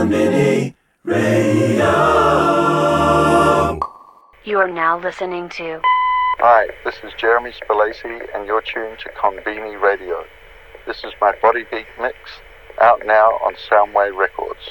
Konbini Radio. You are now listening to Hi, this is Jeremy Spellacey, and you're tuned to Konbini Radio. This is my Body Beat mix, out now on Soundway Records.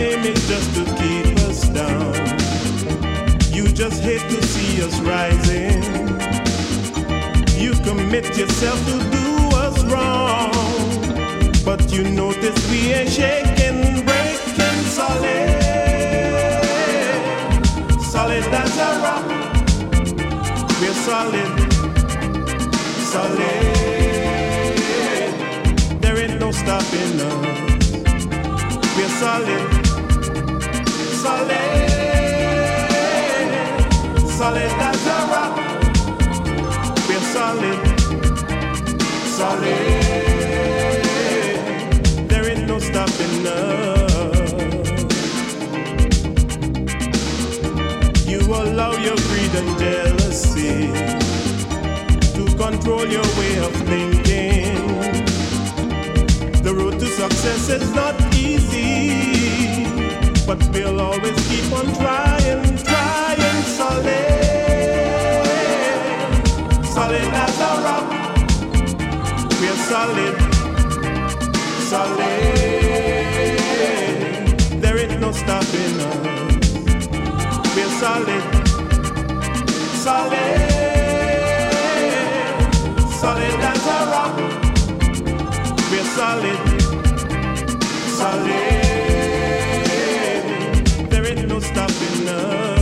aiming just to keep us down. You just hate to see us rising. You commit yourself to do us wrong. But you notice we ain't shaking, breaking solid. Solid as a rock. We're solid. Solid. There ain't no stopping us. We're solid solid, solid as a rock. We're solid, solid. There ain't no stopping us. You allow your greed and jealousy to control your way of thinking. The road to success is not easy but we'll always keep on trying, trying solid, solid as a rock. We're solid, solid. There ain't no stopping us. We're solid, solid, solid as a rock. We're solid, solid don't stop enough.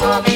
Why,